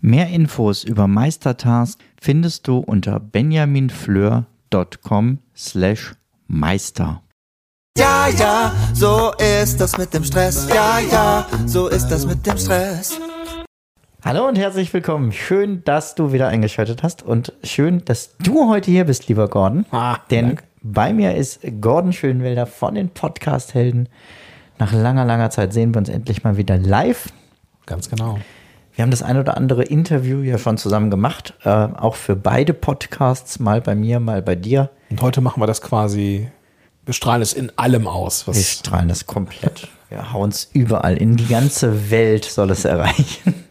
Mehr Infos über Meistertask findest du unter benjaminfleur.com slash meister. Ja, ja, so ist das mit dem Stress. Ja, ja, so ist das mit dem Stress. Hallo und herzlich willkommen. Schön, dass du wieder eingeschaltet hast und schön, dass du heute hier bist, lieber Gordon. Ah, Denn danke. bei mir ist Gordon Schönwelder von den Podcast-Helden. Nach langer, langer Zeit sehen wir uns endlich mal wieder live. Ganz genau. Wir haben das ein oder andere Interview ja schon zusammen gemacht, äh, auch für beide Podcasts, mal bei mir, mal bei dir. Und heute machen wir das quasi, wir strahlen es in allem aus. Wir strahlen das komplett. Wir hauen es überall. In die ganze Welt soll es erreichen.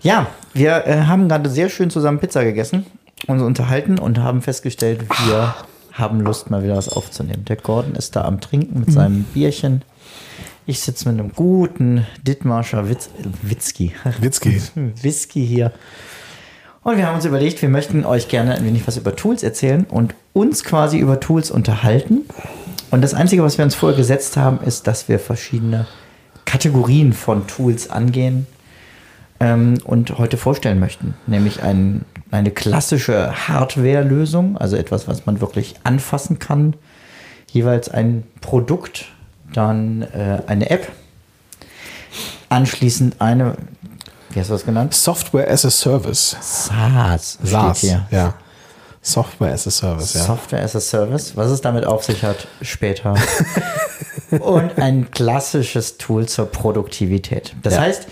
Ja, wir äh, haben gerade sehr schön zusammen Pizza gegessen, uns unterhalten und haben festgestellt, wir haben Lust, mal wieder was aufzunehmen. Der Gordon ist da am Trinken mit seinem Bierchen. Ich sitze mit einem guten Dittmarscher Witz, Witzki. Witzki. Whisky hier. Und wir haben uns überlegt, wir möchten euch gerne ein wenig was über Tools erzählen und uns quasi über Tools unterhalten. Und das Einzige, was wir uns vorher gesetzt haben, ist, dass wir verschiedene Kategorien von Tools angehen ähm, und heute vorstellen möchten. Nämlich ein, eine klassische Hardware-Lösung, also etwas, was man wirklich anfassen kann. Jeweils ein Produkt, dann äh, eine App. Anschließend eine, wie hast du das genannt? Software as a Service. SaaS. SaaS. hier. Ja. Software as a Service, ja. Software as a Service. Was es damit auf sich hat, später. Und ein klassisches Tool zur Produktivität. Das Ja. heißt,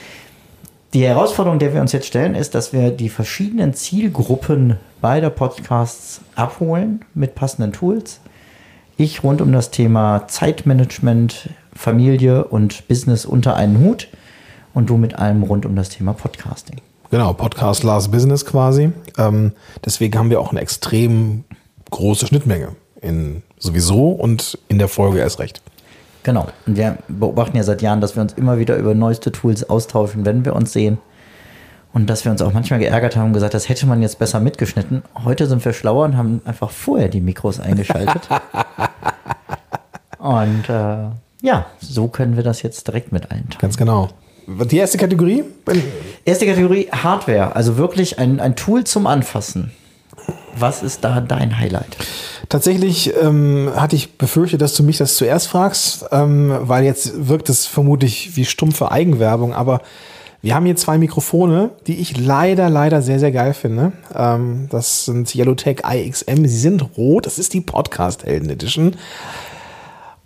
die Herausforderung, der wir uns jetzt stellen, ist, dass wir die verschiedenen Zielgruppen beider Podcasts abholen mit passenden Tools. Ich rund um das Thema Zeitmanagement, Familie und Business unter einen Hut und du mit allem rund um das Thema Podcasting. Genau, Podcast Last Business quasi. Ähm, deswegen haben wir auch eine extrem große Schnittmenge in sowieso und in der Folge erst recht. Genau. Und wir beobachten ja seit Jahren, dass wir uns immer wieder über neueste Tools austauschen, wenn wir uns sehen. Und dass wir uns auch manchmal geärgert haben und gesagt, das hätte man jetzt besser mitgeschnitten. Heute sind wir schlauer und haben einfach vorher die Mikros eingeschaltet. und äh, ja, so können wir das jetzt direkt mit allen teilen. Ganz genau. Die erste Kategorie? Erste Kategorie Hardware, also wirklich ein, ein Tool zum Anfassen. Was ist da dein Highlight? Tatsächlich ähm, hatte ich befürchtet, dass du mich das zuerst fragst, ähm, weil jetzt wirkt es vermutlich wie stumpfe Eigenwerbung, aber wir haben hier zwei Mikrofone, die ich leider, leider sehr, sehr geil finde. Ähm, das sind Yellowtech IXM, sie sind rot, das ist die Podcast Helden Edition.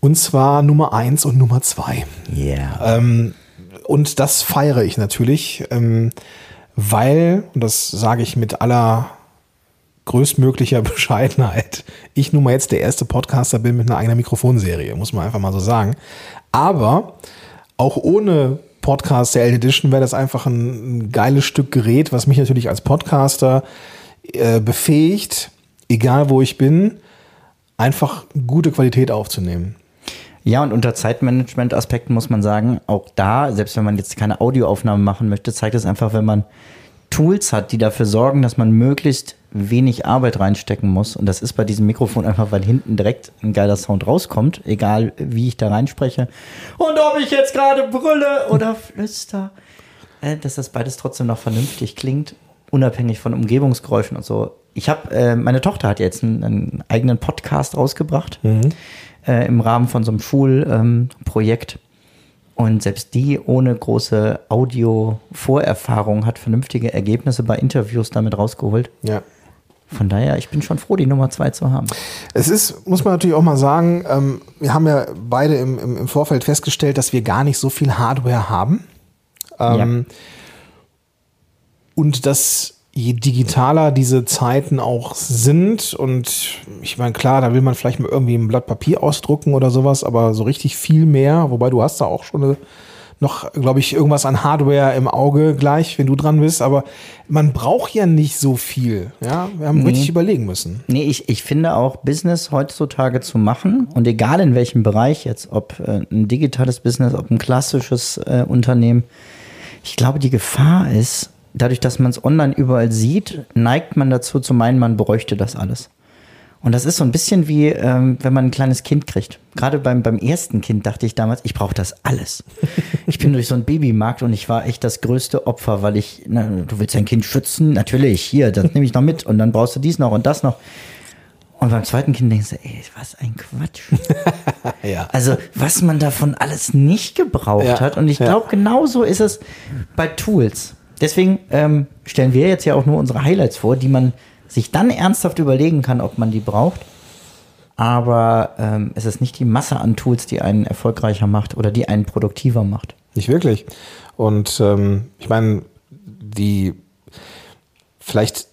Und zwar Nummer eins und Nummer zwei. Yeah. Ähm, und das feiere ich natürlich, ähm, weil, und das sage ich mit aller größtmöglicher Bescheidenheit, ich nun mal jetzt der erste Podcaster bin mit einer eigenen Mikrofonserie, muss man einfach mal so sagen. Aber auch ohne Podcast der Edition wäre das einfach ein, ein geiles Stück Gerät, was mich natürlich als Podcaster äh, befähigt, egal wo ich bin, einfach gute Qualität aufzunehmen. Ja, und unter Zeitmanagement-Aspekten muss man sagen, auch da, selbst wenn man jetzt keine Audioaufnahme machen möchte, zeigt es einfach, wenn man Tools hat, die dafür sorgen, dass man möglichst wenig Arbeit reinstecken muss. Und das ist bei diesem Mikrofon einfach, weil hinten direkt ein geiler Sound rauskommt, egal wie ich da reinspreche. Und ob ich jetzt gerade brülle oder flüster, äh, dass das beides trotzdem noch vernünftig klingt, unabhängig von Umgebungsgeräuschen und so. Ich habe, äh, meine Tochter hat jetzt einen, einen eigenen Podcast rausgebracht äh, im Rahmen von so einem Schulprojekt. Ähm, und selbst die ohne große Audio-Vorerfahrung hat vernünftige Ergebnisse bei Interviews damit rausgeholt. Ja. Von daher, ich bin schon froh, die Nummer zwei zu haben. Es ist, muss man natürlich auch mal sagen, ähm, wir haben ja beide im, im, im Vorfeld festgestellt, dass wir gar nicht so viel Hardware haben. Ähm, Und dass je digitaler diese Zeiten auch sind und ich meine, klar, da will man vielleicht mal irgendwie ein Blatt Papier ausdrucken oder sowas, aber so richtig viel mehr, wobei du hast da auch schon eine, noch, glaube ich, irgendwas an Hardware im Auge gleich, wenn du dran bist. Aber man braucht ja nicht so viel. Ja, wir haben richtig überlegen müssen. Nee, ich, ich finde auch, Business heutzutage zu machen und egal in welchem Bereich jetzt, ob äh, ein digitales Business, ob ein klassisches äh, Unternehmen, ich glaube, die Gefahr ist, dadurch, dass man es online überall sieht, neigt man dazu zu meinen, man bräuchte das alles. Und das ist so ein bisschen wie, ähm, wenn man ein kleines Kind kriegt. Gerade beim, beim ersten Kind dachte ich damals, ich brauche das alles. Ich bin durch so einen Babymarkt und ich war echt das größte Opfer, weil ich, na, du willst dein Kind schützen? Natürlich, hier, das nehme ich noch mit und dann brauchst du dies noch und das noch. Und beim zweiten Kind denkst du, ey, was ein Quatsch. Ja. Also, was man davon alles nicht gebraucht Ja, hat. Und ich ja. glaube, genauso ist es bei Tools. Deswegen ähm, stellen wir jetzt ja auch nur unsere Highlights vor, die man sich dann ernsthaft überlegen kann, ob man die braucht. Aber ähm, es ist nicht die Masse an Tools, die einen erfolgreicher macht oder die einen produktiver macht. Nicht wirklich. Und ähm, ich meine, die vielleicht,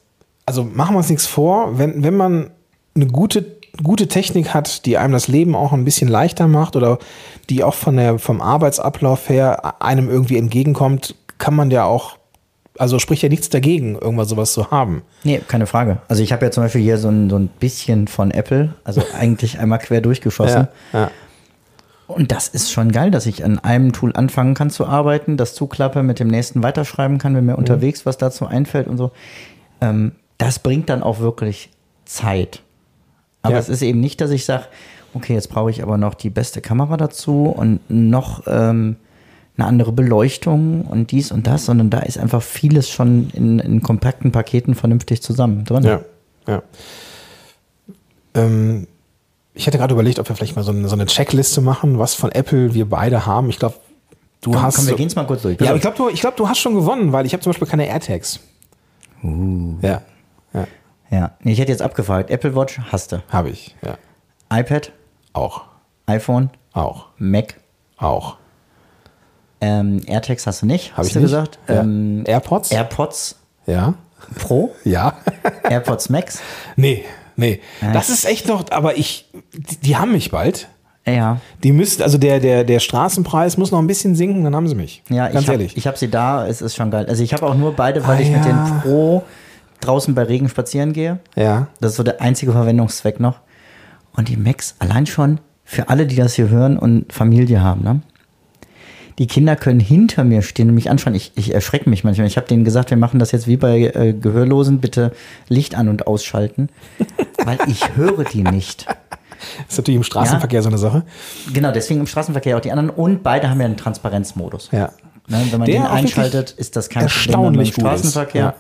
also machen wir uns nichts vor, wenn, wenn man eine gute, gute Technik hat, die einem das Leben auch ein bisschen leichter macht oder die auch von der, vom Arbeitsablauf her einem irgendwie entgegenkommt, kann man ja auch, also spricht ja nichts dagegen, irgendwas sowas zu haben. Nee, keine Frage. Also ich habe ja zum Beispiel hier so ein, so ein bisschen von Apple, also eigentlich einmal quer durchgeschossen. ja. Und das ist schon geil, dass ich an einem Tool anfangen kann zu arbeiten, das zuklappe, mit dem nächsten weiterschreiben kann, wenn mir unterwegs was dazu einfällt und so. Ähm, das bringt dann auch wirklich Zeit. Aber Ja. es ist eben nicht, dass ich sage, okay, jetzt brauche ich aber noch die beste Kamera dazu und noch ähm, eine andere Beleuchtung und dies und das, sondern da ist einfach vieles schon in, in kompakten Paketen vernünftig zusammen drin. Ja, ja. Ähm, ich hätte gerade überlegt, ob wir vielleicht mal so eine, so eine Checkliste machen, was von Apple wir beide haben. Ich glaube, du Komm, hast. komm, wir so- gehen es mal kurz durch. Ja, aber ich glaube, du, ich glaub, du hast schon gewonnen, weil ich habe zum Beispiel keine AirTags. Uh. Ja, ja ja. Ich hätte jetzt abgefragt. Apple Watch hast du. habe ich. Ja, iPad, auch, iPhone, auch, Mac, auch. Ähm, AirTags hast du nicht, Habe hast ich du nicht. gesagt. Ja. Ähm, AirPods? AirPods ja, Pro, ja. AirPods Max. nee, nee. Das ist echt noch, aber ich, die, die haben mich bald. Ja, Die müssten, also der, der, der Straßenpreis muss noch ein bisschen sinken, dann haben sie mich. ja, Ganz ich habe ehrlich. ich hab sie da, es ist schon geil. Also ich habe auch nur beide, weil Ah, ich mit ja. den Pro draußen bei Regen spazieren gehe. ja. Das ist so der einzige Verwendungszweck noch. Und die Macs allein schon für alle, die das hier hören und Familie haben, ne? Die Kinder können hinter mir stehen und mich anschauen. Ich, ich erschrecke mich manchmal. Ich habe denen gesagt, wir machen das jetzt wie bei äh, Gehörlosen, bitte Licht an und ausschalten, weil ich höre die nicht. Ist natürlich im Straßenverkehr so eine Sache. Genau, deswegen im Straßenverkehr auch die anderen und beide haben ja einen Transparenzmodus. Ja. Ne, wenn man Der den einschaltet, ist das kein erstaunlich Problem im ist. Straßenverkehr. Ja.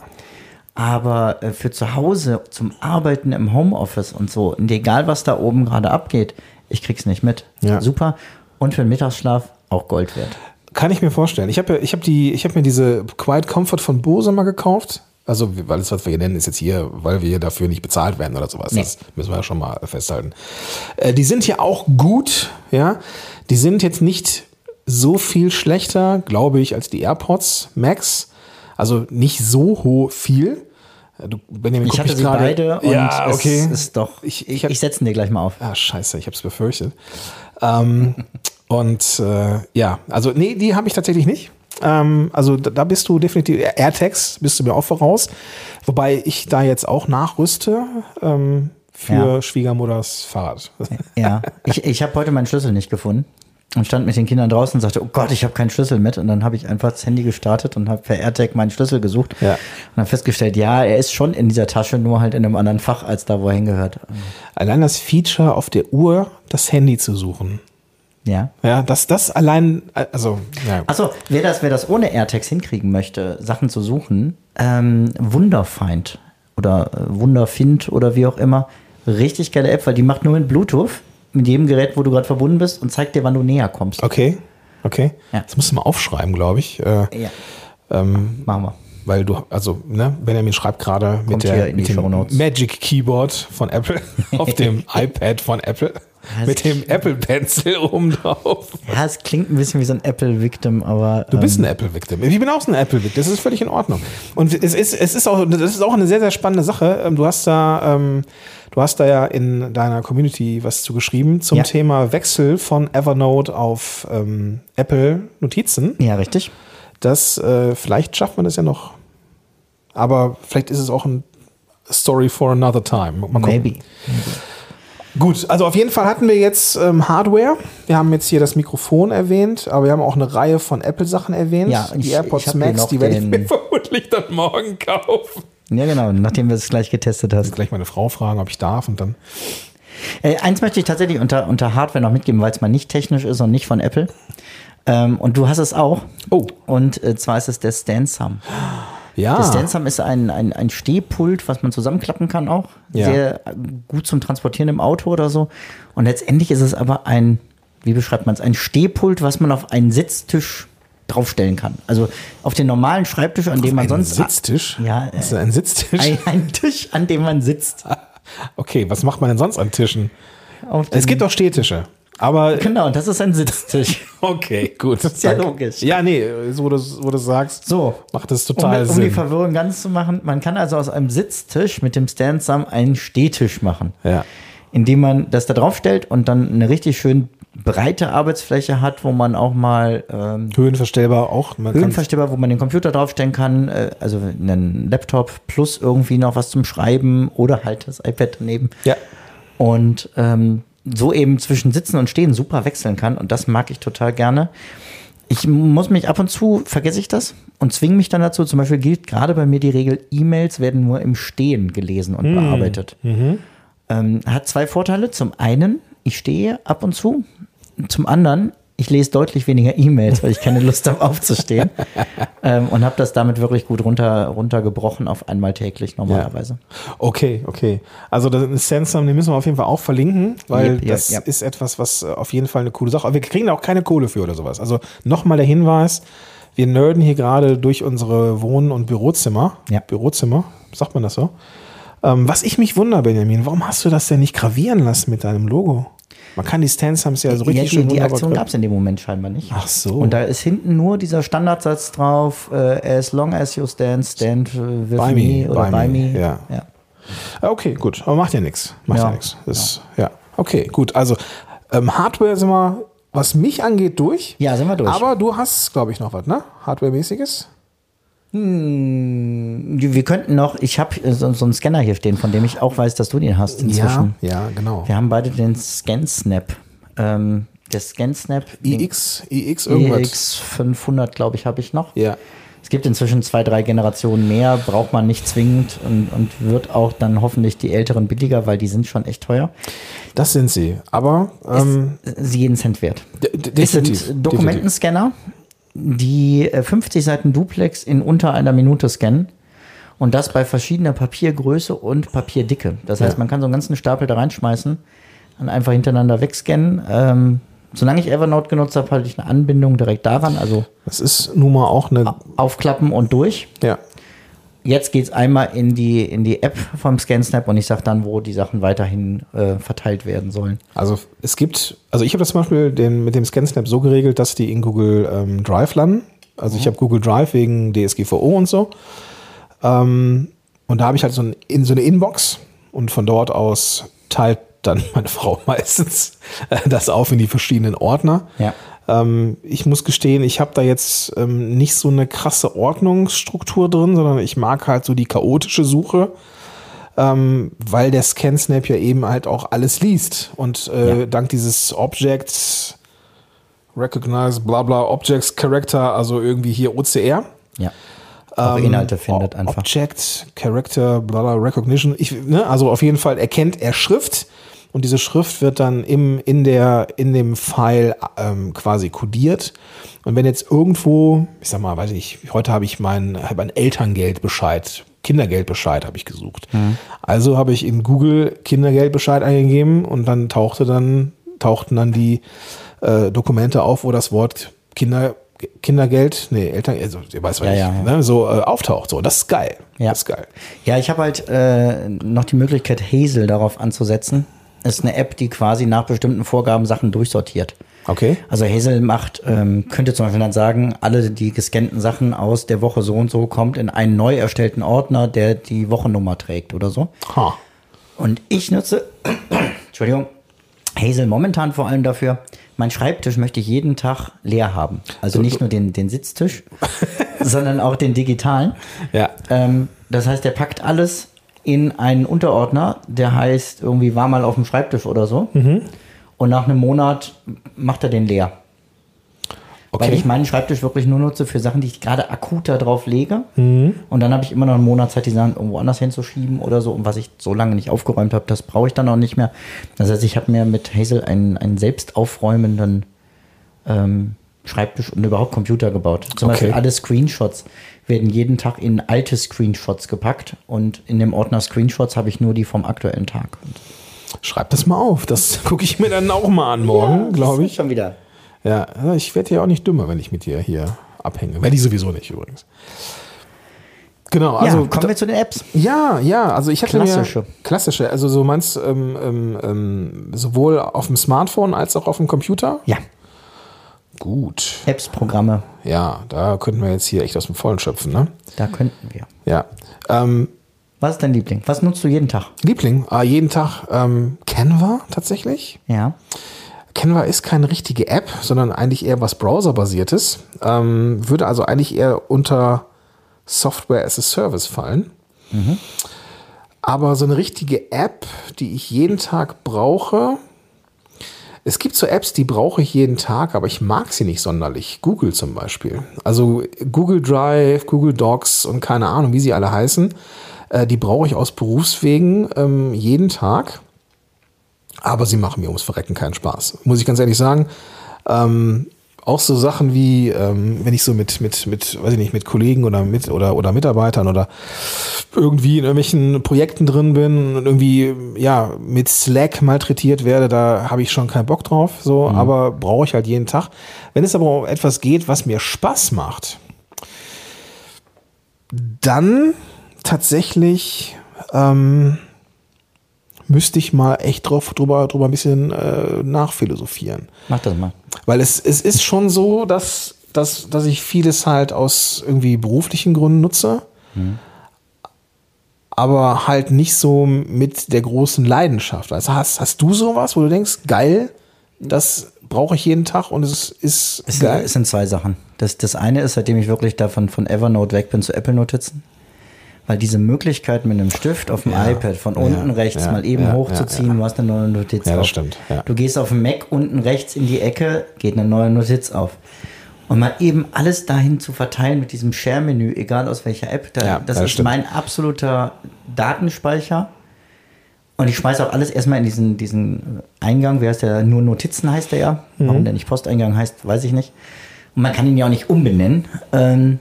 Aber äh, für zu Hause, zum Arbeiten im Homeoffice und so, und egal was da oben gerade abgeht, ich krieg's nicht mit. Ja. Super. Und für den Mittagsschlaf auch Gold wert. Kann ich mir vorstellen. Ich habe ich hab die, ich habe mir diese Quiet Comfort von Bose mal gekauft. Also, weil das, was wir hier nennen, ist jetzt hier, weil wir dafür nicht bezahlt werden oder sowas. Nee. Das müssen wir ja schon mal festhalten. Äh, die sind hier auch gut, ja. Die sind jetzt nicht so viel schlechter, glaube ich, als die AirPods Max. Also nicht so hoch viel. Äh, Du, Benjamin, Ich hatte sie gerade- beide und ja, okay. es ist doch. Ich- Ich, ich hab- setze dir gleich mal auf. Ah, scheiße, ich habe es befürchtet. Ähm, und äh, ja, also nee, die habe ich tatsächlich nicht. Ähm, also da, da bist du definitiv, AirTags bist du mir auch voraus. Wobei ich da jetzt auch nachrüste ähm, für Ja. Schwiegermutters Fahrrad. Ja. Ich, ich habe heute meinen Schlüssel nicht gefunden. Und stand mit den Kindern draußen und sagte, oh Gott, ich habe keinen Schlüssel mit. Und dann habe ich einfach das Handy gestartet und habe per AirTag meinen Schlüssel gesucht. Ja. Und dann festgestellt, ja, er ist schon in dieser Tasche, nur halt in einem anderen Fach, als da, wo er hingehört. Allein das Feature auf der Uhr, das Handy zu suchen. Ja. Ja, das, das allein, also, ja. Achso, wer das, wer das ohne AirTags hinkriegen möchte, Sachen zu suchen, ähm, Wunderfind oder äh, Wunderfind oder wie auch immer, richtig geile App, weil die macht nur mit Bluetooth mit jedem Gerät, wo du gerade verbunden bist und zeigt dir, wann du näher kommst. Okay, okay. Ja. Das musst du mal aufschreiben, glaube ich. Äh, Ja, ähm, machen wir. Weil du, also, ne, Benjamin schreibt gerade mit, der, mit dem. Magic Keyboard von Apple auf dem iPad von Apple. Mit dem Apple Pencil oben drauf. Ja, es klingt ein bisschen wie so ein Apple-Victim, aber. Du bist ähm, ein Apple-Victim. Ich bin auch so ein Apple-Victim. Das ist völlig in Ordnung. Und es ist, es ist auch, das ist auch eine sehr, sehr spannende Sache. Ähm, Du hast da, ähm, du hast da ja in deiner Community was zu geschrieben zum Ja. Thema Wechsel von Evernote auf ähm, Apple Notizen. Ja, richtig. Das, äh, vielleicht schafft man das ja noch. Aber vielleicht ist es auch ein Story for another time. Mal gucken. Maybe. Gut, also auf jeden Fall hatten wir jetzt ähm, Hardware. Wir haben jetzt hier das Mikrofon erwähnt, aber wir haben auch eine Reihe von Apple-Sachen erwähnt. Ja, die ich- AirPods ich Max, die werde ich mir vermutlich dann morgen kaufen. Ja, genau, nachdem du es gleich getestet hast. Gleich meine Frau fragen, ob ich darf und dann. Äh, eins möchte ich tatsächlich unter, unter Hardware noch mitgeben, weil es mal nicht technisch ist und nicht von Apple. Ähm, und du hast es auch. Oh. Und äh, zwar ist es der StanSum. Ja. Der StanSum ist ein, ein, ein Stehpult, was man zusammenklappen kann auch. Ja. Sehr gut zum Transportieren im Auto oder so. Und letztendlich ist es aber ein, wie beschreibt man es, ein Stehpult, was man auf einen Sitztisch draufstellen kann. Also auf den normalen Schreibtisch, an dem man ein sonst. Sitztisch? Ja, Das ist äh, ein Sitztisch? ein, ein Tisch, an dem man sitzt. Okay, was macht man denn sonst an Tischen? Auf Es gibt auch Stehtische. Aber Genau, das ist ein Sitztisch. okay, gut. Das ist ja logisch. Ja, nee, so wo du, wo du sagst, So. macht das Um, total um die Sinn. Verwirrung ganz zu machen, man kann also aus einem Sitztisch mit dem Stand-Sum einen Stehtisch machen. Ja. Indem man das da drauf stellt und dann eine richtig schön breite Arbeitsfläche hat, wo man auch mal ähm, Höhenverstellbar auch. Man Höhenverstellbar, wo man den Computer draufstellen kann, äh, also einen Laptop plus irgendwie noch was zum Schreiben oder halt das iPad daneben. ja. Und ähm, so eben zwischen Sitzen und Stehen super wechseln kann. Und das mag ich total gerne. Ich muss mich ab und zu, vergesse ich das und zwinge mich dann dazu. Zum Beispiel gilt gerade bei mir die Regel, E-Mails werden nur im Stehen gelesen und bearbeitet. Ähm, hat zwei Vorteile. Zum einen, ich stehe ab und zu. Zum anderen, ich lese deutlich weniger E-Mails, weil ich keine Lust habe aufzustehen. ähm, und habe das damit wirklich gut runter, runtergebrochen auf einmal täglich normalerweise. Okay, okay. Also das ist Sandstorm, den müssen wir auf jeden Fall auch verlinken, weil Yep, yep, das yep. ist etwas, was äh, auf jeden Fall eine coole Sache. Aber wir kriegen da auch keine Kohle für oder sowas. Also nochmal der Hinweis: Wir nerden hier gerade durch unsere Wohn- und Bürozimmer. Ja. Bürozimmer, sagt man das so? Ähm, was ich mich wundere, Benjamin, warum hast du das denn nicht gravieren lassen mit deinem Logo? Man kann die Standsums ja so richtig ja, die, schön die Aktion gab es in dem Moment scheinbar nicht. Ach so. Und da ist hinten nur dieser Standardsatz drauf, äh, as long as you stand, stand äh, with By me, oder by me, me. ja. ja. Ah, Okay, gut, aber macht ja nichts. Macht ja, Ja. nichts. Ja. okay, gut. Also ähm, Hardware sind wir, was mich angeht, durch. Ja, sind wir durch. Aber du hast, glaube ich, noch was, ne? Hardware-mäßiges? Wir könnten noch, ich habe so, so einen Scanner hier stehen, von dem ich auch weiß, dass du den hast inzwischen. Ja, ja, genau. Wir haben beide den ScanSnap. Ähm, der ScanSnap iX, iX, irgendwas. EX 500, glaube ich, habe ich noch. Ja. Es gibt inzwischen zwei, drei Generationen mehr, braucht man nicht zwingend und, und wird auch dann hoffentlich die älteren billiger, weil die sind schon echt teuer. Das sind sie. Aber ähm, Ist sie jeden Cent wert. d- d- Es definitiv. sind Dokumentenscanner, die äh, 50 Seiten Duplex in unter einer Minute scannen. Und das bei verschiedener Papiergröße und Papierdicke. Das heißt, man kann so einen ganzen Stapel da reinschmeißen und einfach hintereinander wegscannen. Ähm, solange ich Evernote genutzt habe, hatte ich eine Anbindung direkt daran. Also Das ist nun mal auch eine. aufklappen und durch. Ja. Jetzt geht es einmal in die, in die App vom ScanSnap und ich sage dann, wo die Sachen weiterhin äh, verteilt werden sollen. Also es gibt, also ich habe das zum Beispiel den, mit dem ScanSnap so geregelt, dass die in Google ähm, Drive landen. Also ich habe Google Drive wegen DSGVO und so. Ähm, und da habe ich halt so, ein, in, so eine Inbox und von dort aus teilt dann meine Frau meistens äh, das auf in die verschiedenen Ordner. Ja. Ähm, ich muss gestehen, ich habe da jetzt ähm, nicht so eine krasse Ordnungsstruktur drin, sondern ich mag halt so die chaotische Suche, ähm, weil der ScanSnap ja eben halt auch alles liest. Und äh, Ja. dank dieses Objects, Recognize, bla bla, Objects Character, also irgendwie hier OCR. Ja. Auch Ähm, Inhalte findet einfach. Object, Character, bla bla, Recognition. Ich, ne, also auf jeden Fall erkennt er Schrift und diese Schrift wird dann im, in, der, in dem File ähm, quasi kodiert. Und wenn jetzt irgendwo, ich sag mal, weiß ich, heute habe ich meinen hab einen Elterngeldbescheid, Kindergeldbescheid habe ich gesucht. Also habe ich in Google Kindergeldbescheid eingegeben und dann tauchte dann, tauchten dann die äh, Dokumente auf, wo das Wort Kinder, Kindergeld, nee, Eltern, also ihr weißt was Ja, ich, ja, ja. Ne, so äh, auftaucht. So, das ist geil. Ja. Das ist geil. Ja, ich habe halt äh, noch die Möglichkeit, Hazel darauf anzusetzen. Ist eine App, die quasi nach bestimmten Vorgaben Sachen durchsortiert. Okay. Also Hazel macht, ähm, könnte zum Beispiel dann sagen, alle die gescannten Sachen aus der Woche so und so kommt in einen neu erstellten Ordner, der die Wochennummer trägt oder so. Ha. Und ich nutze, Entschuldigung, Hazel momentan vor allem dafür, mein Schreibtisch möchte ich jeden Tag leer haben. Also nicht nur den, den Sitztisch, sondern auch den digitalen. Ja. Ähm, das heißt, der packt alles in einen Unterordner, der heißt irgendwie war mal auf dem Schreibtisch oder so. Und nach einem Monat macht er den leer. Weil Okay. ich meinen Schreibtisch wirklich nur nutze für Sachen, die ich gerade akut da drauf lege. Mhm. Und dann habe ich immer noch einen Monat Zeit, die Sachen irgendwo anders hinzuschieben oder so. Und was ich so lange nicht aufgeräumt habe, das brauche ich dann auch nicht mehr. Das heißt, ich habe mir mit Hazel einen, einen selbst aufräumenden ähm, Schreibtisch und überhaupt Computer gebaut. Zum Okay. Beispiel alle Screenshots werden jeden Tag in alte Screenshots gepackt. Und in dem Ordner Screenshots habe ich nur die vom aktuellen Tag. Schreib das mal auf. Das gucke ich mir dann auch mal an morgen, glaube ich. Schon wieder. Ja, ja, ich werde ja auch nicht dümmer, wenn ich mit dir hier abhänge. Werde ich sowieso nicht übrigens. Genau, also ja, kommen wir zu den Apps. Ja, ja, also ich hatte Klassische. mir klassische, also so meinst ähm, ähm, ähm, sowohl auf dem Smartphone als auch auf dem Computer. Ja, Gut, Apps, Programme, ja, da könnten wir jetzt hier echt aus dem Vollen schöpfen, ne? da könnten wir. Ja, ähm, Was ist dein Liebling? Was nutzt du jeden Tag? Liebling, ah, jeden Tag ähm, Canva tatsächlich. Ja. Canva ist keine richtige App, sondern eigentlich eher was Browser-basiertes. Ähm, würde also eigentlich eher unter Software as a Service fallen. Aber so eine richtige App, die ich jeden Tag brauche. Es gibt so Apps, die brauche ich jeden Tag, aber ich mag sie nicht sonderlich. Google zum Beispiel. Also Google Drive, Google Docs und keine Ahnung, wie sie alle heißen. Äh, die brauche ich aus Berufswegen ähm, jeden Tag. Aber sie machen mir ums Verrecken keinen Spaß. Muss ich ganz ehrlich sagen. Ähm, auch so Sachen wie, ähm, wenn ich so mit, mit, mit, weiß ich nicht, mit Kollegen oder mit oder, oder Mitarbeitern oder irgendwie in irgendwelchen Projekten drin bin und irgendwie ja mit Slack malträtiert werde, da habe ich schon keinen Bock drauf. So, aber brauche ich halt jeden Tag. Wenn es aber um etwas geht, was mir Spaß macht, dann tatsächlich ähm, müsste ich mal echt drauf, drüber, drüber ein bisschen äh, nachphilosophieren. Mach das mal. Weil es, es ist schon so, dass, dass, dass ich vieles halt aus irgendwie beruflichen Gründen nutze, aber halt nicht so mit der großen Leidenschaft. Also hast, hast du sowas, wo du denkst, geil, das brauche ich jeden Tag und es ist Es, geil. es sind zwei Sachen. Das, das eine ist, seitdem ich wirklich davon von Evernote weg bin zu Apple Notizen. Weil diese Möglichkeit mit einem Stift auf dem Ja, iPad von ja, unten rechts ja, mal eben hochzuziehen, du hast eine neue Notiz Ja, das auf. stimmt. Du gehst auf dem Mac unten rechts in die Ecke, geht eine neue Notiz auf. Und mal eben alles dahin zu verteilen mit diesem Share-Menü, egal aus welcher App, da, das das ist stimmt. mein absoluter Datenspeicher. Und ich schmeiße auch alles erstmal in diesen, diesen Eingang, wie heißt der? Nur Notizen heißt der ja. Warum der nicht Posteingang heißt, weiß ich nicht. Und man kann ihn ja auch nicht umbenennen. Ähm,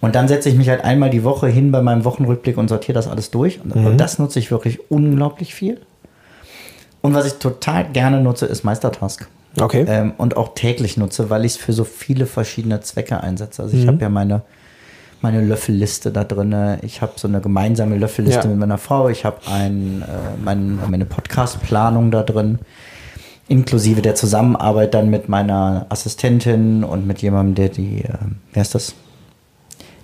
und dann setze ich mich halt einmal die Woche hin bei meinem Wochenrückblick und sortiere das alles durch. Und, und das nutze ich wirklich unglaublich viel. Und was ich total gerne nutze, ist Meistertask. Okay. Ähm, und auch täglich nutze, weil ich es für so viele verschiedene Zwecke einsetze. Also ich habe ja meine, meine Löffelliste da drin. Ich habe so eine gemeinsame Löffelliste Ja. mit meiner Frau. Ich habe ein, äh, mein, meine Podcast-Planung da drin. Inklusive der Zusammenarbeit dann mit meiner Assistentin und mit jemandem, der die, äh, wie heißt das?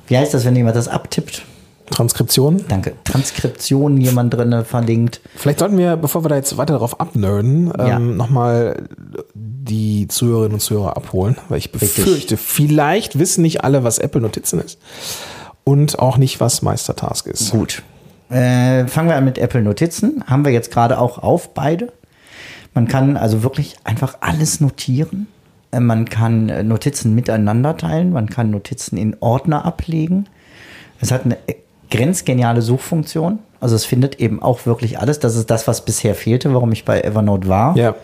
Wie heißt das, wenn jemand das abtippt? Transkription. Danke. Transkription jemand drin verlinkt. Vielleicht sollten wir, bevor wir da jetzt weiter darauf abnerden, Ja. ähm, nochmal die Zuhörerinnen und Zuhörer abholen, weil ich Richtig. befürchte, vielleicht wissen nicht alle, was Apple Notizen ist und auch nicht, was Meistertask ist. Gut. Äh, fangen wir an mit Apple Notizen. Haben wir jetzt gerade auch auf beide. Man kann also wirklich einfach alles notieren. Äh, Man kann äh, Notizen miteinander teilen. Man kann Notizen in Ordner ablegen. Es hat eine äh, grenzgeniale Suchfunktion. Also es findet eben auch wirklich alles. Das ist das, was bisher fehlte, warum ich bei Evernote war. Ja.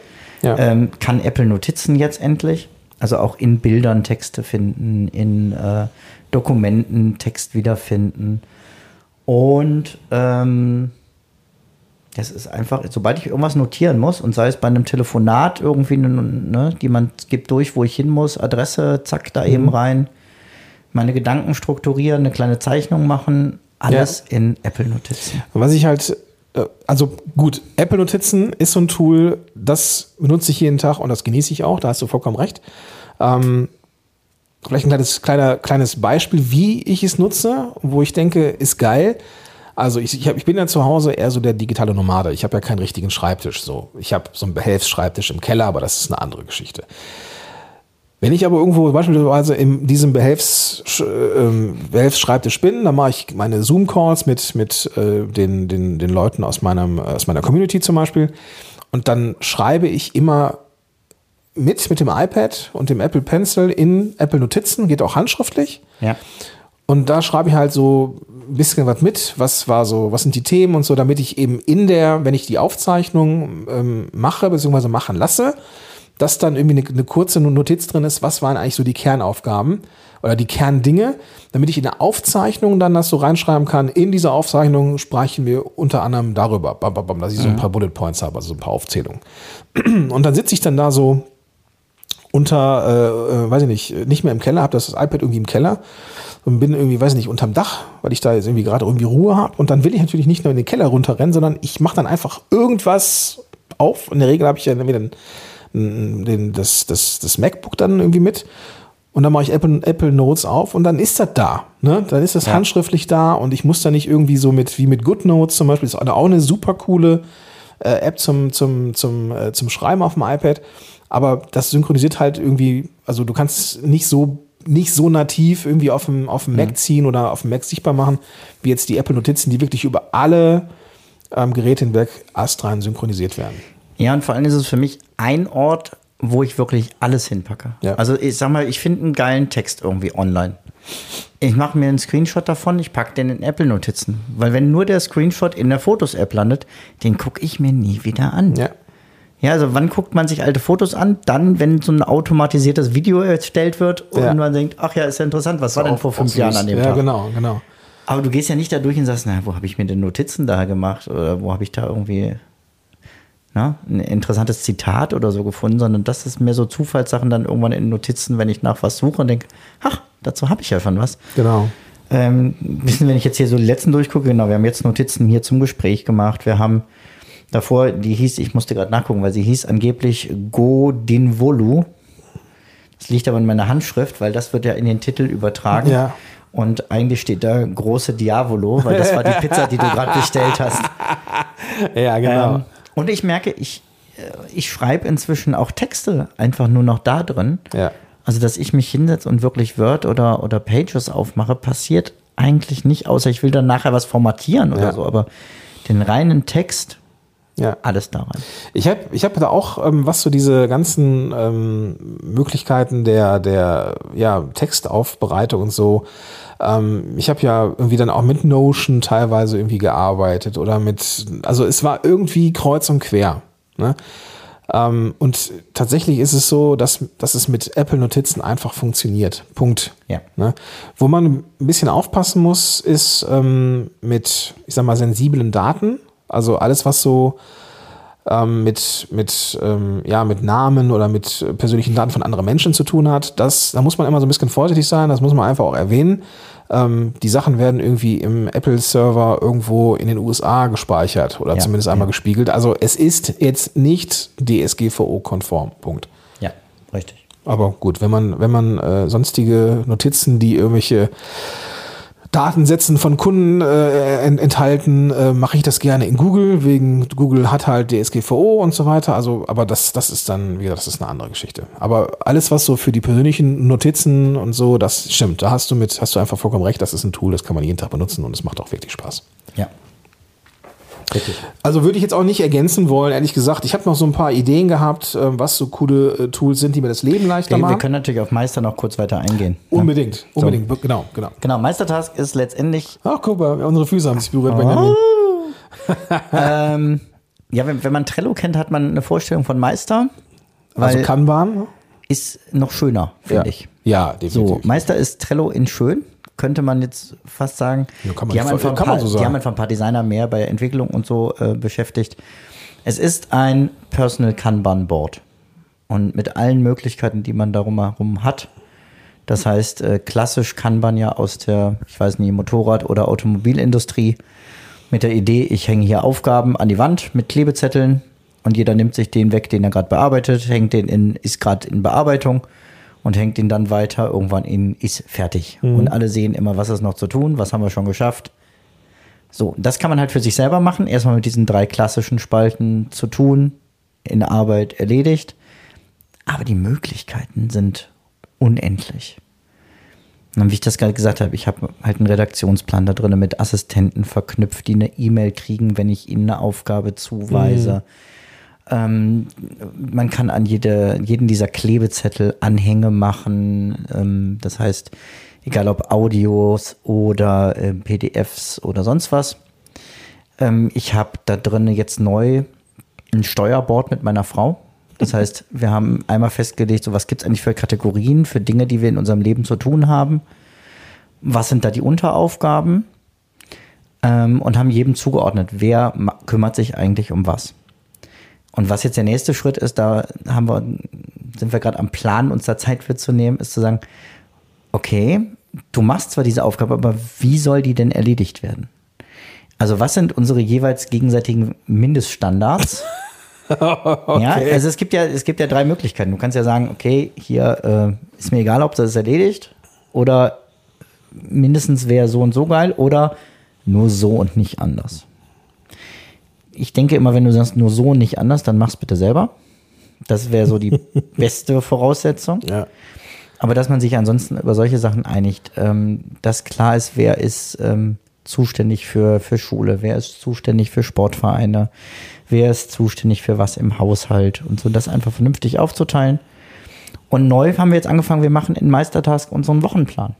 ja. Ähm, kann Apple Notizen jetzt endlich. Also auch in Bildern Texte finden, in äh, Dokumenten Text wiederfinden. Und ähm, das ist einfach, sobald ich irgendwas notieren muss, und sei es bei einem Telefonat irgendwie, ne, ne, jemand gibt durch, wo ich hin muss, Adresse, zack, da eben rein, meine Gedanken strukturieren, eine kleine Zeichnung machen, alles in Apple Notizen. Was ich halt äh, also gut, Apple Notizen ist so ein Tool, das benutze ich jeden Tag und das genieße ich auch, da hast du vollkommen recht. Ähm, vielleicht ein kleines, kleiner, kleines Beispiel, wie ich es nutze, wo ich denke, ist geil. Also ich, ich, hab, ich bin ja zu Hause eher so der digitale Nomade. Ich habe ja keinen richtigen Schreibtisch. So. Ich habe so einen Behelfsschreibtisch im Keller, aber das ist eine andere Geschichte. Wenn ich aber irgendwo beispielsweise in diesem Behelfs, äh, Behelfsschreibtisch bin, dann mache ich meine Zoom-Calls mit, mit äh, den, den, den Leuten aus, meinem, aus meiner Community zum Beispiel. Und dann schreibe ich immer mit, mit dem iPad und dem Apple Pencil in Apple Notizen, geht auch handschriftlich. Ja. Und da schreibe ich halt so ein bisschen was mit, was war so, was sind die Themen und so, damit ich eben in der, wenn ich die Aufzeichnung ähm, mache, beziehungsweise machen lasse, dass dann irgendwie eine, eine, kurze Notiz drin ist, was waren eigentlich so die Kernaufgaben oder die Kerndinge, damit ich in der Aufzeichnung dann das so reinschreiben kann. In dieser Aufzeichnung sprechen wir unter anderem darüber, dass ich so ein paar Bullet Points habe, also so ein paar Aufzählungen. Und dann sitze ich dann da so unter, äh, äh, weiß ich nicht, nicht mehr im Keller, habe das iPad irgendwie im Keller und bin irgendwie, weiß ich nicht, unterm Dach, weil ich da jetzt irgendwie gerade irgendwie Ruhe habe. Und dann will ich natürlich nicht nur in den Keller runterrennen, sondern ich mache dann einfach irgendwas auf. In der Regel habe ich ja irgendwie den, den, das, das, das MacBook dann irgendwie mit. Und dann mache ich Apple, Apple Notes auf und dann ist das da. Ne? Dann ist das ja. handschriftlich da und ich muss da nicht irgendwie so mit, wie mit GoodNotes zum Beispiel, das ist auch eine super coole äh, App zum, zum, zum, äh, zum Schreiben auf dem iPad. Aber das synchronisiert halt irgendwie, also du kannst nicht so nicht so nativ irgendwie auf dem, auf dem Mac mhm. ziehen oder auf dem Mac sichtbar machen, wie jetzt die Apple-Notizen, die wirklich über alle ähm, Geräte hinweg astrein synchronisiert werden. Ja, und vor allem ist es für mich ein Ort, wo ich wirklich alles hinpacke. Ja. Also ich sag mal, ich finde einen geilen Text irgendwie online. Ich mache mir einen Screenshot davon, ich packe den in Apple-Notizen. Weil wenn nur der Screenshot in der Fotos-App landet, den gucke ich mir nie wieder an. Ja. Ja, also wann guckt man sich alte Fotos an? Dann, wenn so ein automatisiertes Video erstellt wird und ja. man denkt, ach ja, ist ja interessant, was war denn vor fünf Jahren an dem ja, Tag? Ja, genau, genau. Aber du gehst ja nicht da durch und sagst, na, wo habe ich mir denn Notizen da gemacht? Oder wo habe ich da irgendwie na, ein interessantes Zitat oder so gefunden, sondern das ist mehr so Zufallssachen dann irgendwann in Notizen, wenn ich nach was suche und denke, ach, dazu habe ich ja schon was. Genau. Ähm, wissen, wenn ich jetzt hier so die letzten durchgucke, genau, wir haben jetzt Notizen hier zum Gespräch gemacht, wir haben davor, die hieß, ich musste gerade nachgucken, weil sie hieß angeblich Godinvolu. Das liegt aber in meiner Handschrift, weil das wird ja in den Titel übertragen. Ja. Und eigentlich steht da große Diavolo, weil das war die Pizza, die du gerade bestellt hast. Ja, genau. Ähm, und ich merke, ich, äh, ich schreibe inzwischen auch Texte einfach nur noch da drin. Ja. Also, dass ich mich hinsetze und wirklich Word oder, oder Pages aufmache, passiert eigentlich nicht, außer ich will dann nachher was formatieren oder ja. so. Aber den reinen Text ja. Alles da rein. Ich habe ich hab da auch, ähm, was so diese ganzen ähm, Möglichkeiten der, der ja, Textaufbereitung und so, ähm, ich habe ja irgendwie dann auch mit Notion teilweise irgendwie gearbeitet oder mit, also es war irgendwie kreuz und quer. Ne? Ähm, und tatsächlich ist es so, dass, dass es mit Apple Notizen einfach funktioniert. Punkt. Ja. Ne? Wo man ein bisschen aufpassen muss, ist ähm, mit, ich sag mal, sensiblen Daten also alles, was so ähm, mit, mit, ähm, ja, mit Namen oder mit persönlichen Daten von anderen Menschen zu tun hat, das, da muss man immer so ein bisschen vorsichtig sein, das muss man einfach auch erwähnen. Ähm, die Sachen werden irgendwie im Apple-Server irgendwo in den USA gespeichert oder ja, zumindest einmal ja. gespiegelt. Also es ist jetzt nicht DSGVO-konform. Punkt. Ja, richtig. Aber gut, wenn man, wenn man äh, sonstige Notizen, die irgendwelche Datensätzen von Kunden äh, enthalten, äh, mache ich das gerne in Google, wegen Google hat halt DSGVO und so weiter. Also, aber das, das ist dann, wie gesagt, das ist eine andere Geschichte. Aber alles, was so für die persönlichen Notizen und so, das stimmt. Da hast du mit, hast du einfach vollkommen recht, das ist ein Tool, das kann man jeden Tag benutzen und es macht auch wirklich Spaß. Ja. Richtig. Also würde ich jetzt auch nicht ergänzen wollen, ehrlich gesagt. Ich habe noch so ein paar Ideen gehabt, äh, was so coole äh, Tools sind, die mir das Leben leichter machen. Wir können natürlich auf Meister noch kurz weiter eingehen. Unbedingt, ja? unbedingt, so. genau, genau. Genau, Meistertask ist letztendlich. Ach, guck mal, unsere Füße haben sich berührt, Benjamin. ähm, ja, wenn, wenn man Trello kennt, hat man eine Vorstellung von Meister. Also Kanban? Ist noch schöner, finde ja. ich. Ja, definitiv. So, Meister ist Trello in schön könnte man jetzt fast sagen. Ja, die, haben einfach ein paar, so die haben einfach ein paar Designer mehr bei Entwicklung und so äh, beschäftigt. Es ist ein Personal Kanban Board und mit allen Möglichkeiten, die man darum herum hat. Das heißt, äh, klassisch Kanban ja aus der, ich weiß nicht, Motorrad- oder Automobilindustrie, mit der Idee, ich hänge hier Aufgaben an die Wand mit Klebezetteln und jeder nimmt sich den weg, den er gerade bearbeitet, hängt den in, ist gerade in Bearbeitung und hängt ihn dann weiter irgendwann in, ist fertig. Und alle sehen immer, was ist noch zu tun, was haben wir schon geschafft. So, das kann man halt für sich selber machen. Erstmal mit diesen drei klassischen Spalten zu tun, in Arbeit erledigt. Aber die Möglichkeiten sind unendlich. Und wie ich das gerade gesagt habe, ich habe halt einen Redaktionsplan da drin mit Assistenten verknüpft, die eine E-Mail kriegen, wenn ich ihnen eine Aufgabe zuweise. Ähm, man kann an jede, jeden dieser Klebezettel Anhänge machen. Ähm, das heißt, egal ob Audios oder äh, PDFs oder sonst was. Ähm, ich habe da drin jetzt neu ein Steuerboard mit meiner Frau. Das heißt, wir haben einmal festgelegt, so was gibt es eigentlich für Kategorien, für Dinge, die wir in unserem Leben zu tun haben. Was sind da die Unteraufgaben? Ähm, und haben jedem zugeordnet, wer kümmert sich eigentlich um was. Und was jetzt der nächste Schritt ist, da haben wir, sind wir gerade am Plan, uns da Zeit für zu nehmen, ist zu sagen, okay, du machst zwar diese Aufgabe, aber wie soll die denn erledigt werden? Also was sind unsere jeweils gegenseitigen Mindeststandards? Ja, also es gibt ja, es gibt ja drei Möglichkeiten. Du kannst ja sagen, okay, hier äh, ist mir egal, ob das ist erledigt oder mindestens wäre so und so geil oder nur so und nicht anders. Ich denke immer, wenn du sagst nur so und nicht anders, dann mach's bitte selber. Das wäre so die beste Voraussetzung. Ja. Aber dass man sich ansonsten über solche Sachen einigt, ähm, dass klar ist, wer ist ähm, zuständig für, für Schule, wer ist zuständig für Sportvereine, wer ist zuständig für was im Haushalt und so, das einfach vernünftig aufzuteilen. Und neu haben wir jetzt angefangen, wir machen in Meistertask unseren Wochenplan.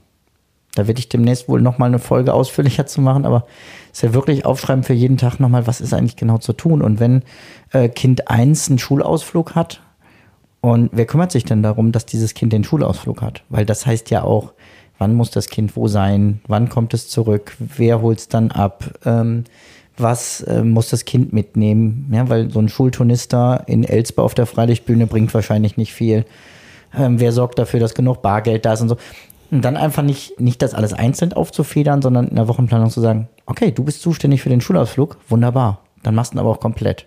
Da werde ich demnächst wohl nochmal eine Folge ausführlicher zu machen, aber es ist ja wirklich aufschreiben für jeden Tag nochmal, was ist eigentlich genau zu tun. Und wenn äh, Kind 1 einen Schulausflug hat, und wer kümmert sich denn darum, dass dieses Kind den Schulausflug hat? Weil das heißt ja auch, wann muss das Kind wo sein, wann kommt es zurück, wer holt es dann ab, ähm, was äh, muss das Kind mitnehmen? Ja, weil so ein Schulturnister in Elspe auf der Freilichtbühne bringt wahrscheinlich nicht viel. Ähm, wer sorgt dafür, dass genug Bargeld da ist und so. Und dann einfach nicht, nicht das alles einzeln aufzufedern, sondern in der Wochenplanung zu sagen, okay, du bist zuständig für den Schulausflug, wunderbar. Dann machst du ihn aber auch komplett.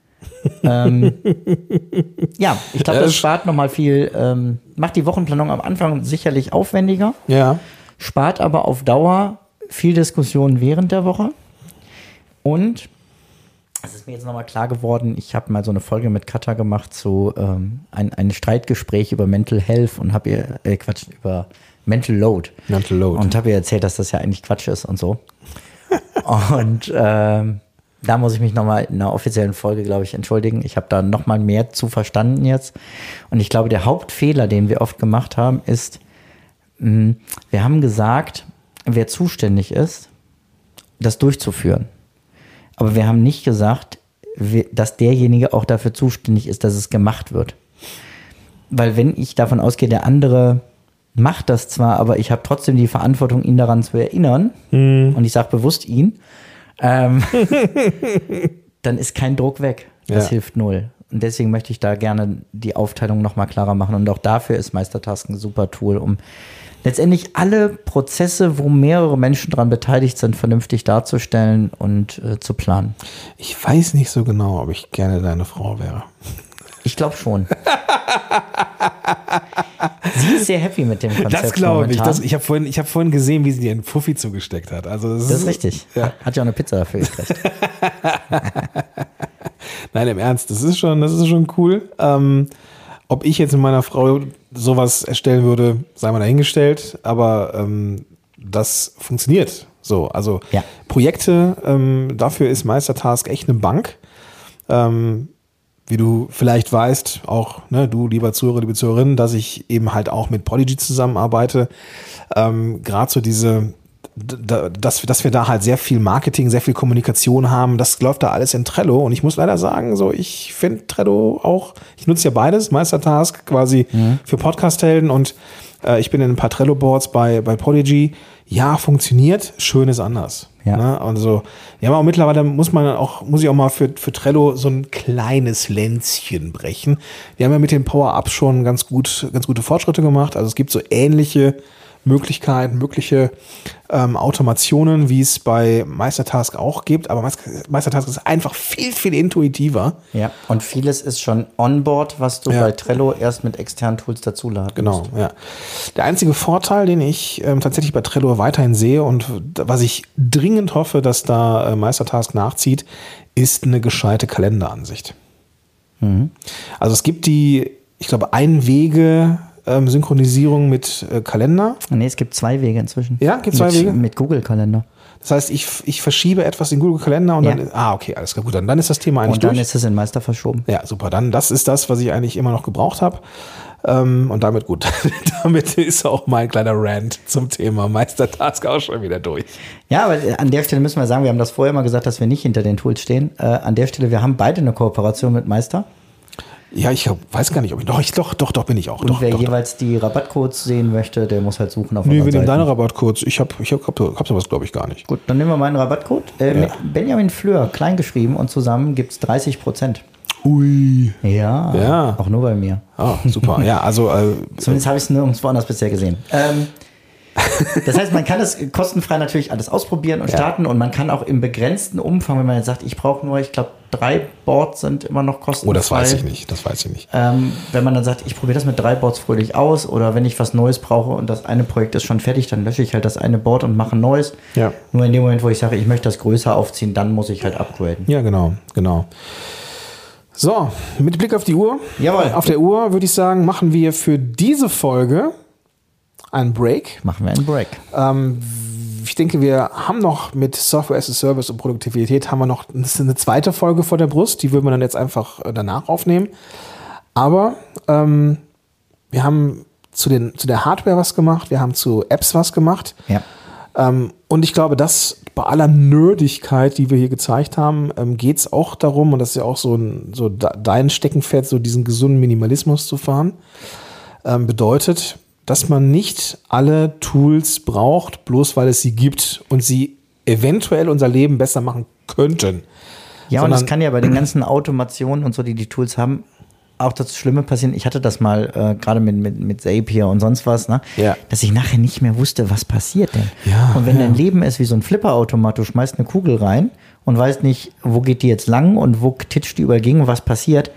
ähm, ja, ich glaube, das- spart nochmal viel, ähm, macht die Wochenplanung am Anfang sicherlich aufwendiger, Ja. spart aber auf Dauer viel Diskussion während der Woche. Und es ist mir jetzt nochmal klar geworden, ich habe mal so eine Folge mit Katha gemacht zu ähm, ein, ein Streitgespräch über Mental Health und habe ihr, äh, Quatsch, über Mental Load. Mental Load. Und habe ihr erzählt, dass das ja eigentlich Quatsch ist und so. und ähm, da muss ich mich nochmal in einer offiziellen Folge, glaube ich, entschuldigen. Ich habe da nochmal mehr zu verstanden jetzt. Und ich glaube, der Hauptfehler, den wir oft gemacht haben, ist, mh, wir haben gesagt, wer zuständig ist, das durchzuführen. Aber wir haben nicht gesagt, dass derjenige auch dafür zuständig ist, dass es gemacht wird. Weil wenn ich davon ausgehe, der andere macht das zwar, aber ich habe trotzdem die Verantwortung, ihn daran zu erinnern, und ich sage bewusst ihn, ähm, dann ist kein Druck weg. Das Ja. hilft null. Und deswegen möchte ich da gerne die Aufteilung nochmal klarer machen. Und auch dafür ist Meistertask ein super Tool, um letztendlich alle Prozesse, wo mehrere Menschen daran beteiligt sind, vernünftig darzustellen und äh, zu planen. Ich weiß nicht so genau, ob ich gerne deine Frau wäre. Ich glaube schon. Sie ist sehr happy mit dem Konzept. Das glaube ich. Das, ich habe vorhin, ich hab vorhin gesehen, wie sie dir einen Fuffi zugesteckt hat. Also das, Das ist richtig. Ja. Hat ja auch eine Pizza dafür gekriegt. Nein, im Ernst, das ist schon, das ist schon cool. Ähm, ob ich jetzt mit meiner Frau sowas erstellen würde, sei mal dahingestellt, aber ähm, das funktioniert so. Also Ja. Projekte, ähm, dafür ist Meistertask echt eine Bank. Ähm, wie du vielleicht weißt, auch ne, du, lieber Zuhörer, liebe Zuhörerin, dass ich eben halt auch mit Prodigy zusammenarbeite. Ähm, Gerade so diese, da, dass, wir- dass wir da halt sehr viel Marketing, sehr viel Kommunikation haben, das läuft da alles in Trello. Und ich muss leider sagen, so ich finde Trello auch, ich nutze ja beides, Meistertask quasi für Podcast-Helden und äh, ich bin in ein paar Trello-Boards bei, bei Prodigy. Ja, funktioniert, schön ist anders. Ja. Ne? Also, ja, aber mittlerweile muss man auch, muss ich auch mal für, für Trello so ein kleines Länzchen brechen. Wir haben ja mit den Power-Ups schon ganz gut, ganz gute Fortschritte gemacht. Also es gibt so ähnliche Möglichkeiten, mögliche ähm, Automationen, wie es bei Meistertask auch gibt. Aber Meis- Meistertask ist einfach viel, viel intuitiver. Ja, und vieles ist schon onboard, was du Ja. bei Trello erst mit externen Tools dazuladen Genau, musst. ja. Der einzige Vorteil, den ich ähm, tatsächlich bei Trello weiterhin sehe und was ich dringend hoffe, dass da äh, Meistertask nachzieht, ist eine gescheite Kalenderansicht. Also es gibt die, ich glaube, Einwege ähm, Synchronisierung mit äh, Kalender. Nee, es gibt zwei Wege inzwischen. Ja, gibt's zwei mit, Wege? Mit Google-Kalender. Das heißt, ich, ich verschiebe etwas in Google Kalender und Ja. dann, ah, okay, alles klar, gut, dann, dann ist das Thema eigentlich Und dann durch. ist es in Meister verschoben. Ja, super. Dann, das ist das, was ich eigentlich immer noch gebraucht habe. Ähm, und damit gut. damit ist auch mein kleiner Rant zum Thema Meistertask auch schon wieder durch. Ja, aber an der Stelle müssen wir sagen, wir haben das vorher mal gesagt, dass wir nicht hinter den Tools stehen. Äh, an der Stelle, wir haben beide eine Kooperation mit Meister. Ja, ich weiß gar nicht, ob ich. Doch, ich, doch, doch, doch bin ich auch. Und doch, wer doch, doch. jeweils die Rabattcodes sehen möchte, der muss halt suchen auf Nee, wir nehmen deine. Rabattcodes. Ich habe ich hab, hab, hab sowas, glaube ich, gar nicht. Gut, dann nehmen wir meinen Rabattcode. Äh, Ja. Mit Benjamin Fleur, klein geschrieben und zusammen gibt es 30 Prozent. Ui. Ja, Ja. auch nur bei mir. Ah, super. ja, also äh, Zumindest habe ich es nirgendwo anders bisher gesehen. Ähm, das heißt, man kann es kostenfrei natürlich alles ausprobieren und Ja. starten und man kann auch im begrenzten Umfang, wenn man jetzt sagt, ich brauche nur, ich glaube, drei Boards sind immer noch kostenfrei. oh, das weiß ich nicht. Das weiß ich nicht. Ähm, wenn man dann sagt, ich probiere das mit drei Boards fröhlich aus oder wenn ich was Neues brauche und das eine Projekt ist schon fertig, dann lösche ich halt das eine Board und mache ein neues. Ja. Nur in dem Moment, wo ich sage, ich möchte das größer aufziehen, dann muss ich halt upgraden. Ja, genau, genau. So, mit Blick auf die Uhr. Jawohl. Auf der Uhr würde ich sagen, machen wir für diese Folge einen Break. Machen wir einen Break. Ähm, ich denke, wir haben noch mit Software as a Service und Produktivität haben wir noch eine zweite Folge vor der Brust. Die würden wir dann jetzt einfach äh, danach aufnehmen. Aber ähm, wir haben zu, den, zu der Hardware was gemacht, wir haben zu Apps was gemacht. Ja. Ähm, und ich glaube, dass bei aller Nerdigkeit, die wir hier gezeigt haben, ähm, geht es auch darum, und das ist ja auch so, ein, so de- dein Steckenpferd, so diesen gesunden Minimalismus zu fahren, ähm, bedeutet, dass man nicht alle Tools braucht, bloß weil es sie gibt und sie eventuell unser Leben besser machen könnten. Ja, und es kann ja bei den ganzen Automationen und so, die die Tools haben, auch das Schlimme passieren. Ich hatte das mal äh, gerade mit, mit, mit Zapier und sonst was, ne? Ja. dass ich nachher nicht mehr wusste, was passiert denn. Ja, und wenn ja. dein Leben ist wie so ein Flipperautomat, du schmeißt eine Kugel rein und weißt nicht, wo geht die jetzt lang und wo titscht die überall gegen und was passiert,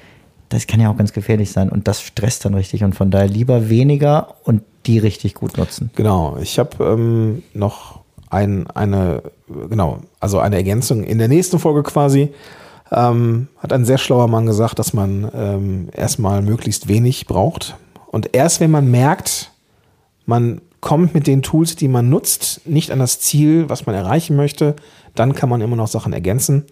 das kann ja auch ganz gefährlich sein und das stresst dann richtig und von daher lieber weniger und die richtig gut nutzen. Genau, ich habe ähm, noch ein, eine, genau, also eine Ergänzung in der nächsten Folge quasi. Ähm, hat ein sehr schlauer Mann gesagt, dass man ähm, erstmal möglichst wenig braucht. Und erst wenn man merkt, man kommt mit den Tools, die man nutzt, nicht an das Ziel, was man erreichen möchte, dann kann man immer noch Sachen ergänzen.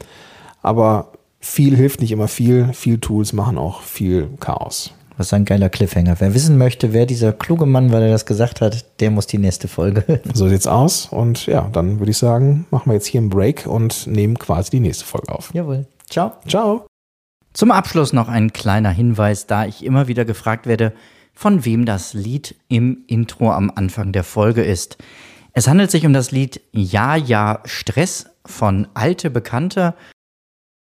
Aber viel hilft nicht immer viel. Viel Tools machen auch viel Chaos. Was ist ein geiler Cliffhanger. Wer wissen möchte, wer dieser kluge Mann, weil er das gesagt hat, der muss die nächste Folge hören. So sieht's aus. Und ja, dann würde ich sagen, machen wir jetzt hier einen Break und nehmen quasi die nächste Folge auf. Jawohl. Ciao. Ciao. Zum Abschluss noch ein kleiner Hinweis, da ich immer wieder gefragt werde, von wem das Lied im Intro am Anfang der Folge ist. Es handelt sich um das Lied Ja, ja, Stress von Alte Bekannte